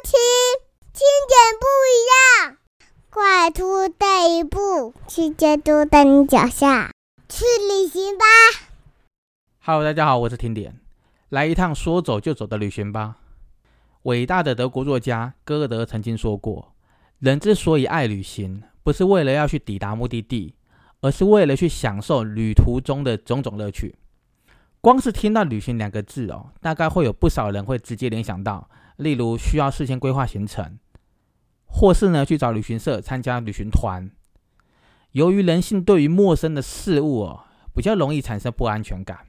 听，听点不一样。快出这一步，世界就在你脚下，去旅行吧。Hello，大家好，我是听点，来一趟说走就走的旅行吧。伟大的德国作家歌德曾经说过：“人之所以爱旅行，不是为了要去抵达目的地，而是为了去享受旅途中的种种乐趣。”光是听到“旅行”两个字哦，大概会有不少人会直接联想到，例如需要事先规划行程，或是呢去找旅行社参加旅行团。由于人性对于陌生的事物哦，比较容易产生不安全感。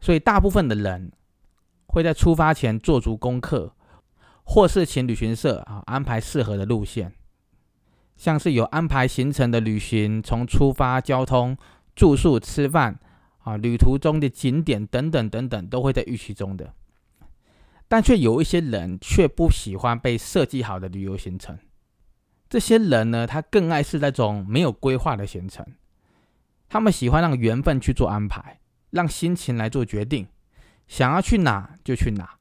所以，大部分的人会在出发前做足功课，或是请旅行社啊安排适合的路线，像是有安排行程的旅行，从出发、交通、住宿、吃饭啊，旅途中的景点等等等等，都会在预期中的。但却有一些人却不喜欢被设计好的旅游行程，这些人呢，他更爱是那种没有规划的行程，他们喜欢让缘分去做安排。让心情来做决定，想要去哪就去哪，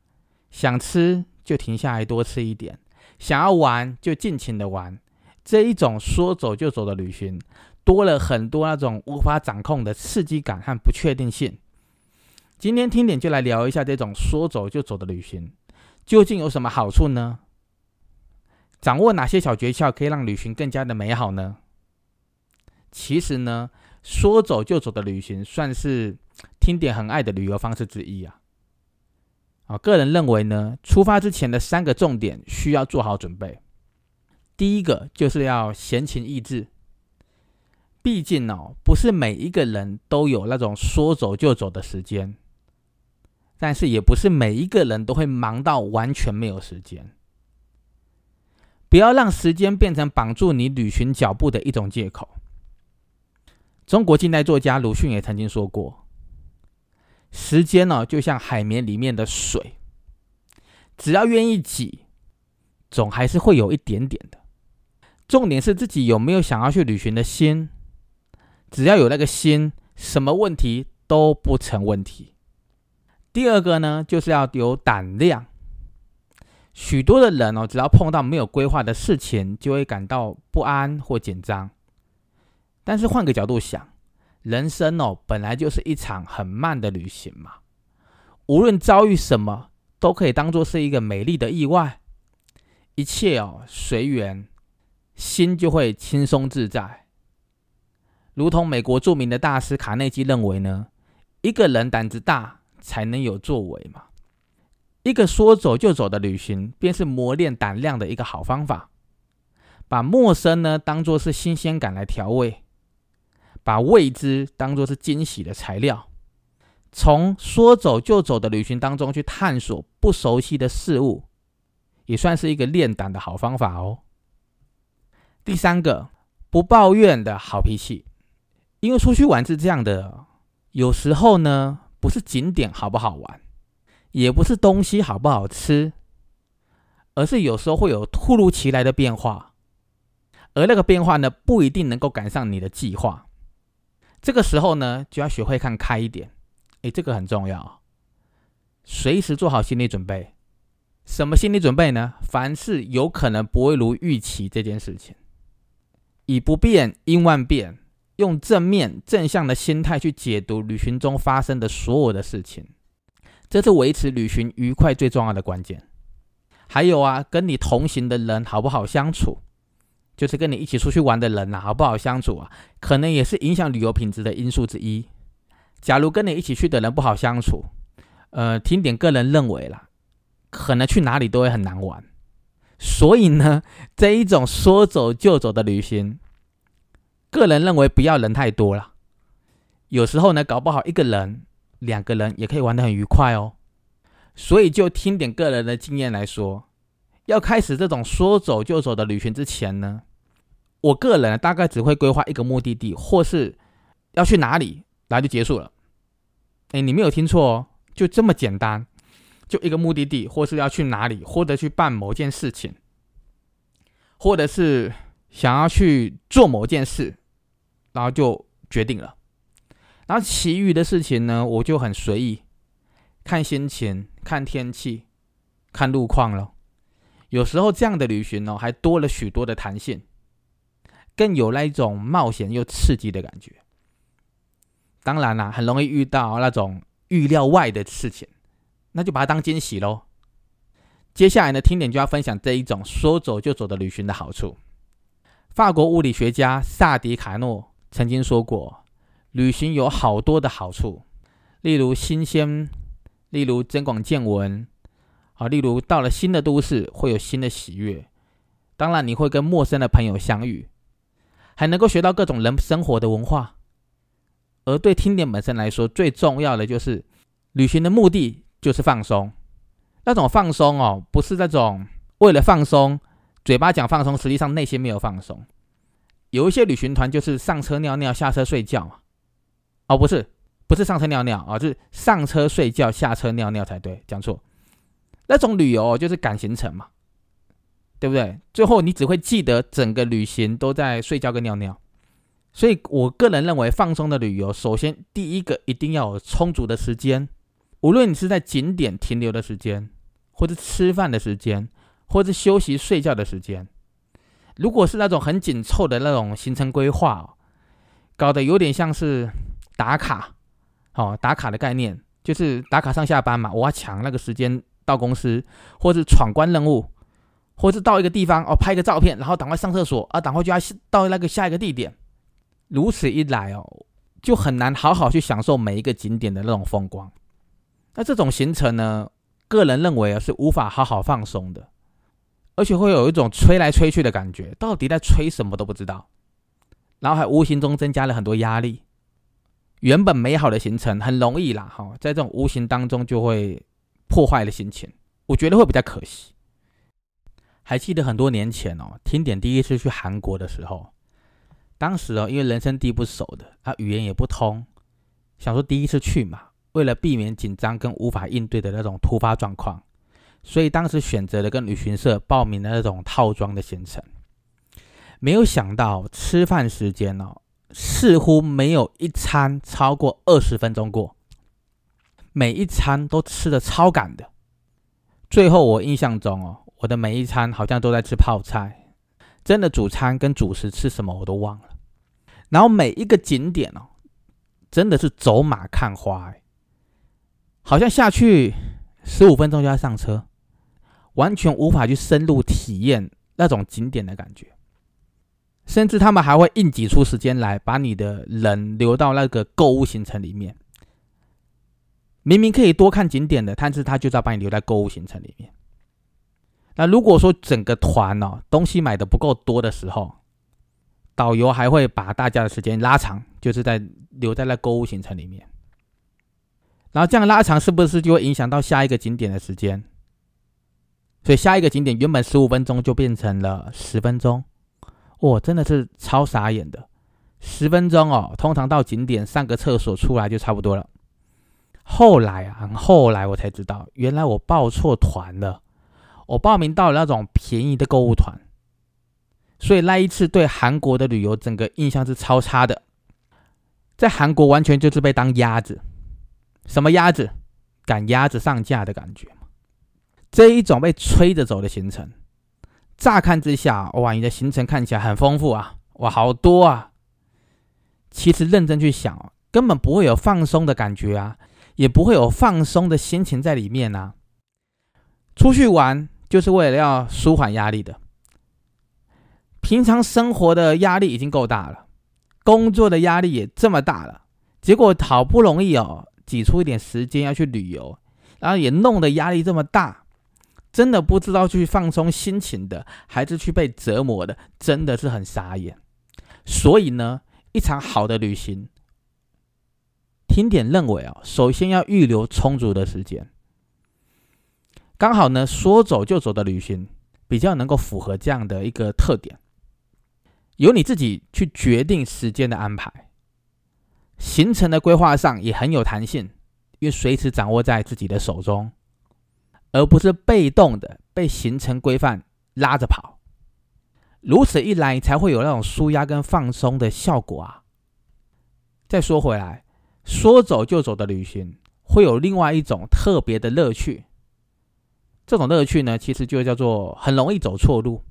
想吃就停下来多吃一点，想要玩就尽情的玩。这一种说走就走的旅行，多了很多那种无法掌控的刺激感和不确定性。今天听点就来聊一下这种说走就走的旅行，究竟有什么好处呢？掌握哪些小诀窍可以让旅行更加的美好呢？其实呢，说走就走的旅行算是。听点很爱的旅游方式之一啊，啊，个人认为呢，出发之前的三个重点需要做好准备。第一个就是要闲情逸致，毕竟哦，不是每一个人都有那种说走就走的时间，但是也不是每一个人都会忙到完全没有时间。不要让时间变成绑住你旅行脚步的一种借口。中国近代作家鲁迅也曾经说过。时间呢、就像海绵里面的水，只要愿意挤，总还是会有一点点的。重点是自己有没有想要去旅行的心，只要有那个心，什么问题都不成问题。第二个呢，就是要有胆量。许多的人哦，只要碰到没有规划的事情，就会感到不安或紧张。但是换个角度想。人生哦，本来就是一场很慢的旅行嘛。无论遭遇什么，都可以当做是一个美丽的意外。一切哦，随缘，心就会轻松自在。如同美国著名的大师卡内基认为呢，一个人胆子大，才能有作为嘛。一个说走就走的旅行，便是磨练胆量的一个好方法。把陌生呢，当做是新鲜感来调味。把未知当作是惊喜的材料，从说走就走的旅行当中去探索不熟悉的事物，也算是一个练胆的好方法哦。第三个，不抱怨的好脾气，因为出去玩是这样的，有时候呢，不是景点好不好玩，也不是东西好不好吃，而是有时候会有突如其来的变化，而那个变化呢，不一定能够赶上你的计划。这个时候呢，就要学会看开一点，诶，这个很重要，随时做好心理准备。什么心理准备呢？凡事有可能不会如预期这件事情，以不变应万变，用正面正向的心态去解读旅行中发生的所有的事情，这是维持旅行愉快最重要的关键。还有啊，跟你同行的人好不好相处？就是跟你一起出去玩的人呐、啊，好不好相处啊？可能也是影响旅游品质的因素之一。假如跟你一起去的人不好相处，呃，听点个人认为啦，可能去哪里都会很难玩。所以呢，这一种说走就走的旅行，个人认为不要人太多了。有时候呢，搞不好一个人、两个人也可以玩得很愉快哦。所以就听点个人的经验来说，要开始这种说走就走的旅行之前呢。我个人大概只会规划一个目的地，或是要去哪里，然后就结束了。哎，你没有听错哦，就这么简单，就一个目的地，或是要去哪里，或者去办某件事情，或者是想要去做某件事，然后就决定了。然后其余的事情呢，我就很随意，看心情、看天气、看路况了。有时候这样的旅行哦，还多了许多的弹性，更有那一种冒险又刺激的感觉。当然啦，很容易遇到那种预料外的事情，那就把它当惊喜喽。接下来呢，听点就要分享这一种说走就走的旅行的好处。法国物理学家萨迪卡诺曾经说过，旅行有好多的好处，例如新鲜，例如增广见闻，啊，例如到了新的都市会有新的喜悦。当然，你会跟陌生的朋友相遇，还能够学到各种人生活的文化。而对听点本身来说，最重要的就是旅行的目的就是放松。那种放松哦，不是那种为了放松，嘴巴讲放松，实际上内心没有放松。有一些旅行团就是上车尿尿，下车睡觉嘛。哦，不是，不是上车尿尿啊，就是上车睡觉，下车尿尿才对，讲错。那种旅游就是赶行程嘛，对不对？最后你只会记得整个旅行都在睡觉跟尿尿。所以我个人认为，放松的旅游，首先第一个一定要有充足的时间。无论你是在景点停留的时间，或者吃饭的时间，或者休息睡觉的时间，如果是那种很紧凑的那种行程规划，搞得有点像是打卡，哦，打卡的概念就是打卡上下班嘛，我要抢那个时间到公司，或是闯关任务，或是到一个地方哦拍个照片，然后赶快上厕所啊，赶快就要到那个下一个地点，如此一来哦，就很难好好去享受每一个景点的那种风光。那这种行程呢，个人认为啊是无法好好放松的，而且会有一种吹来吹去的感觉，到底在吹什么都不知道，然后还无形中增加了很多压力。原本美好的行程很容易啦，哈，在这种无形当中就会破坏了心情，我觉得会比较可惜。还记得很多年前哦，听点第一次去韩国的时候，当时哦因为人生地不熟的，啊语言也不通，想说第一次去嘛。为了避免紧张跟无法应对的那种突发状况，所以当时选择了跟旅行社报名的那种套装的行程。没有想到吃饭时间哦，似乎没有一餐超过二十分钟过，每一餐都吃的超赶的。最后我印象中哦，我的每一餐好像都在吃泡菜，真的主餐跟主食吃什么我都忘了。然后每一个景点哦，真的是走马看花。好像下去十五分钟就要上车，完全无法去深入体验那种景点的感觉。甚至他们还会硬挤出时间来，把你的人留到那个购物行程里面。明明可以多看景点的，但是他就是要把你留在购物行程里面。那如果说整个团哦东西买的不够多的时候，导游还会把大家的时间拉长，就是在留在那购物行程里面。然后这样拉长，是不是就会影响到下一个景点的时间？所以下一个景点原本十五分钟就变成了十分钟，哇，真的是超傻眼的！十分钟哦，通常到景点上个厕所出来就差不多了。后来啊，后来我才知道，原来我报错团了，我报名到了那种便宜的购物团，所以那一次对韩国的旅游整个印象是超差的，在韩国完全就是被当鸭子。什么鸭子赶鸭子上架的感觉这一种被吹着走的行程，乍看之下，哇，你的行程看起来很丰富啊，哇，好多啊。其实认真去想，根本不会有放松的感觉啊，也不会有放松的心情在里面啊。出去玩就是为了要舒缓压力的，平常生活的压力已经够大了，工作的压力也这么大了，结果好不容易哦。挤出一点时间要去旅游，然后也弄得压力这么大，真的不知道去放松心情的，还是去被折磨的，真的是很傻眼。所以呢，一场好的旅行，听点认为啊，首先要预留充足的时间。刚好呢，说走就走的旅行，比较能够符合这样的一个特点，由你自己去决定时间的安排。行程的规划上也很有弹性，因为随时掌握在自己的手中，而不是被动的被行程规范拉着跑。如此一来，才会有那种舒压跟放松的效果啊。再说回来，说走就走的旅行会有另外一种特别的乐趣，这种乐趣呢，其实就叫做很容易走错路，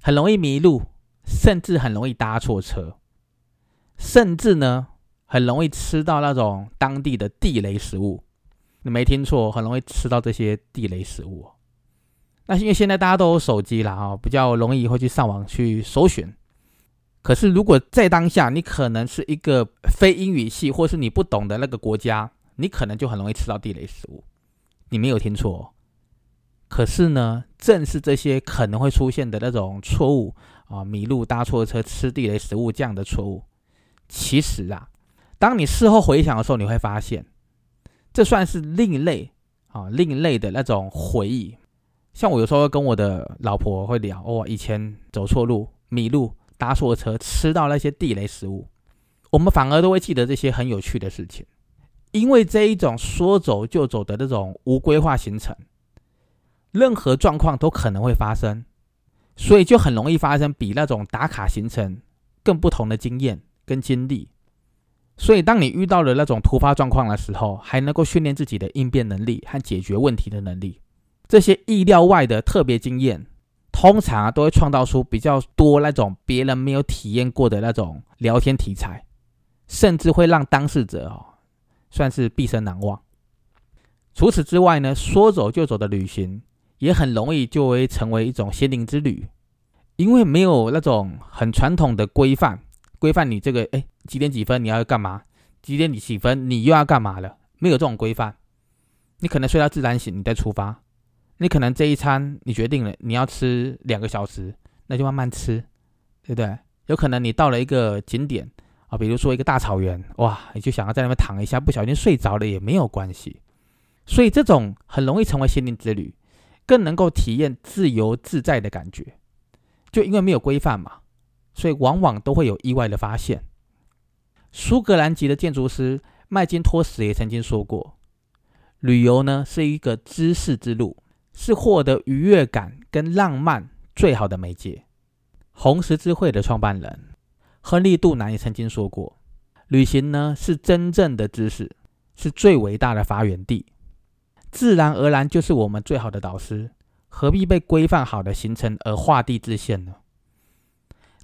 很容易迷路，甚至很容易搭错车，甚至呢，很容易吃到那种当地的地雷食物。你没听错，很容易吃到这些地雷食物。那因为现在大家都有手机了啊，比较容易会去上网去搜寻。可是如果在当下，你可能是一个非英语系，或是你不懂的那个国家，你可能就很容易吃到地雷食物。你没有听错。可是呢，正是这些可能会出现的那种错误啊，迷路、搭错车、吃地雷食物这样的错误，其实啊，当你事后回想的时候，你会发现，这算是另类啊，另类的那种回忆。像我有时候跟我的老婆会聊，哦，以前走错路、迷路、搭错车、吃到那些地雷食物，我们反而都会记得这些很有趣的事情，因为这一种说走就走的那种无规划行程，任何状况都可能会发生，所以就很容易发生比那种打卡行程更不同的经验跟经历。所以，当你遇到了那种突发状况的时候，还能够训练自己的应变能力和解决问题的能力。这些意料外的特别经验，通常啊都会创造出比较多那种别人没有体验过的那种聊天题材，甚至会让当事者哦算是毕生难忘。除此之外呢，说走就走的旅行也很容易就会成为一种心灵之旅，因为没有那种很传统的规范，规范你这个哎几点几分你要干嘛，几点几分你又要干嘛了，没有这种规范，你可能睡到自然醒，你再出发。你可能这一餐你决定了你要吃两个小时，那就慢慢吃，对不对？有可能你到了一个景点啊，比如说一个大草原，哇，你就想要在那边躺一下，不小心睡着了也没有关系。所以这种很容易成为心灵之旅，更能够体验自由自在的感觉。就因为没有规范嘛，所以往往都会有意外的发现。苏格兰籍的建筑师麦金托什也曾经说过，旅游呢是一个知识之路。是获得愉悦感跟浪漫最好的媒介。红十字会的创办人亨利·杜南也曾经说过：“旅行呢是真正的知识，是最伟大的发源地。自然而然就是我们最好的导师，何必被规范好的行程而画地自限呢？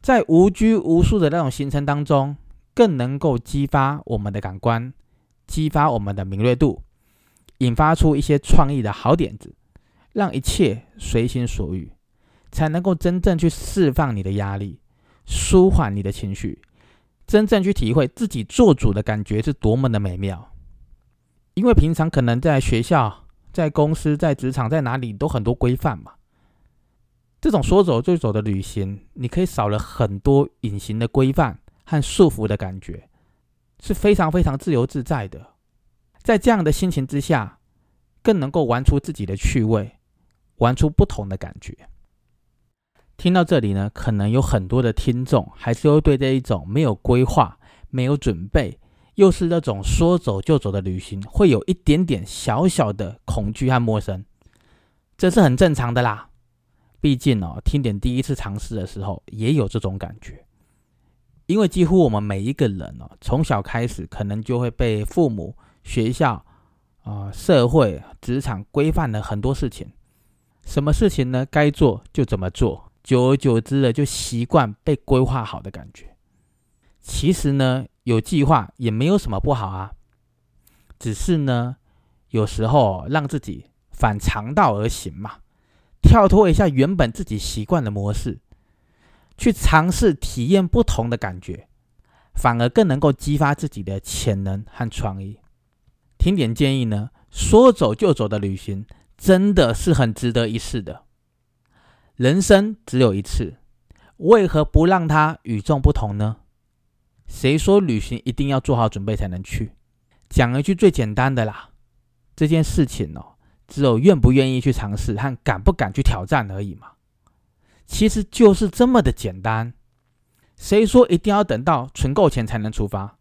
在无拘无束的那种行程当中，更能够激发我们的感官，激发我们的敏锐度，引发出一些创意的好点子。”让一切随心所欲，才能够真正去释放你的压力，舒缓你的情绪，真正去体会自己做主的感觉是多么的美妙。因为平常可能在学校、在公司、在职场、在哪里都很多规范嘛，这种说走就走的旅行，你可以少了很多隐形的规范和束缚的感觉，是非常非常自由自在的。在这样的心情之下，更能够玩出自己的趣味。玩出不同的感觉。听到这里呢，可能有很多的听众还是会对这一种没有规划、没有准备，又是那种说走就走的旅行，会有一点点小小的恐惧和陌生。这是很正常的啦。毕竟哦，听点第一次尝试的时候，也有这种感觉。因为几乎我们每一个人哦，从小开始，可能就会被父母、学校、啊社会、职场规范了很多事情。什么事情呢？该做就怎么做，久而久之的就习惯被规划好的感觉。其实呢，有计划也没有什么不好啊，只是呢，有时候让自己反常道而行嘛，跳脱一下原本自己习惯的模式，去尝试体验不同的感觉，反而更能够激发自己的潜能和创意。听点建议呢，说走就走的旅行。真的是很值得一试的。人生只有一次，为何不让它与众不同呢？谁说旅行一定要做好准备才能去？讲一句最简单的啦，这件事情哦，只有愿不愿意去尝试和敢不敢去挑战而已嘛。其实就是这么的简单。谁说一定要等到存够钱才能出发？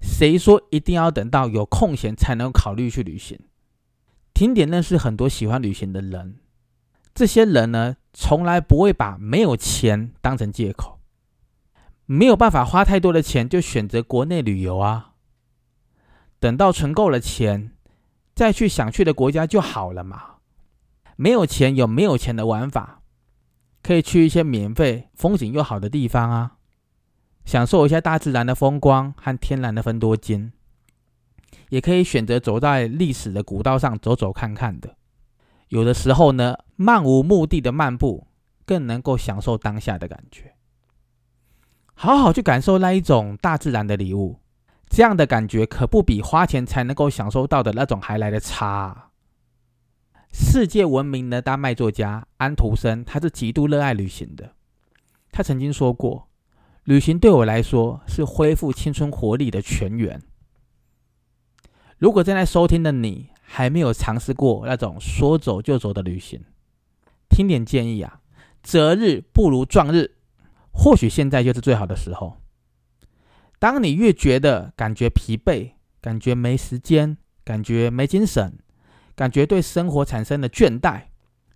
谁说一定要等到有空闲才能考虑去旅行？听点认识很多喜欢旅行的人，这些人呢，从来不会把没有钱当成借口，没有办法花太多的钱就选择国内旅游啊。等到存够了钱，再去想去的国家就好了嘛，没有钱有没有钱的玩法，可以去一些免费、风景又好的地方啊，享受一下大自然的风光和天然的分多金。也可以选择走在历史的古道上走走看看的。有的时候呢，漫无目的的漫步，更能够享受当下的感觉。好好去感受那一种大自然的礼物，这样的感觉可不比花钱才能够享受到的那种还来的差。世界闻名的丹麦作家安徒生，他是极度热爱旅行的。他曾经说过：“旅行对我来说是恢复青春活力的泉源。”如果正在收听的你还没有尝试过那种说走就走的旅行，听点建议啊，择日不如撞日。或许现在就是最好的时候。当你越觉得感觉疲惫、感觉没时间、感觉没精神、感觉对生活产生了倦怠，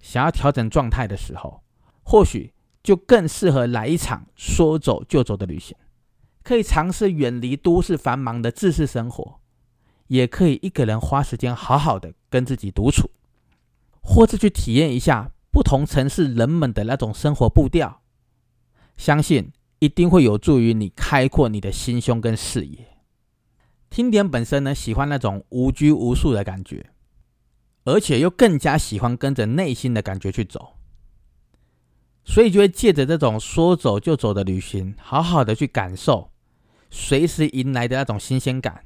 想要调整状态的时候，或许就更适合来一场说走就走的旅行。可以尝试远离都市繁忙的自式生活，也可以一个人花时间好好的跟自己独处，或是去体验一下不同城市人们的那种生活步调。相信一定会有助于你开阔你的心胸跟视野。听点本身呢，喜欢那种无拘无束的感觉，而且又更加喜欢跟着内心的感觉去走，所以就会借着这种说走就走的旅行，好好的去感受随时迎来的那种新鲜感。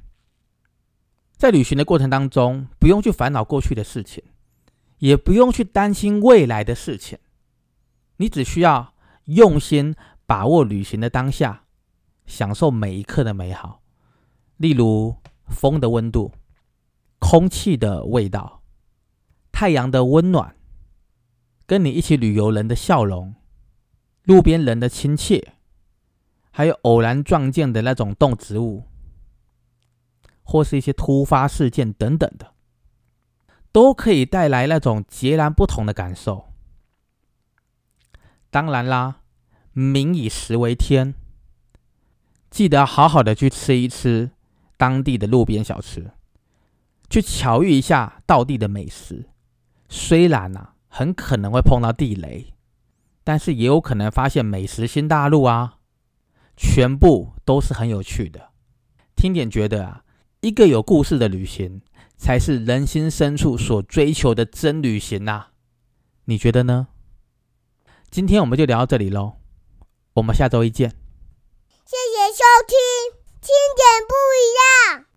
在旅行的过程当中，不用去烦恼过去的事情，也不用去担心未来的事情，你只需要。用心把握旅行的当下，享受每一刻的美好。例如风的温度、空气的味道、太阳的温暖、跟你一起旅游人的笑容、路边人的亲切，还有偶然撞见的那种动植物，或是一些突发事件等等的，都可以带来那种截然不同的感受。当然啦，民以食为天，记得好好的去吃一吃当地的路边小吃，去巧遇一下道地的美食。虽然呐，很可能会碰到地雷，但是也有可能发现美食新大陆啊！全部都是很有趣的。听点觉得啊，一个有故事的旅行，才是人心深处所追求的真旅行呐！你觉得呢？今天我们就聊到这里喽，我们下周一见。谢谢收听，听点不一样。